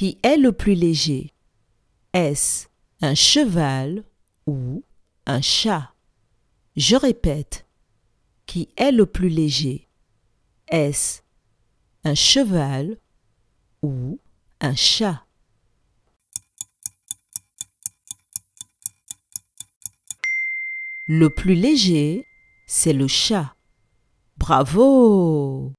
Qui est le plus léger Est-ce un cheval ou un chat? Je répète. Qui est le plus léger? Est-ce un cheval ou un chat? Le plus léger, c'est le chat. Bravo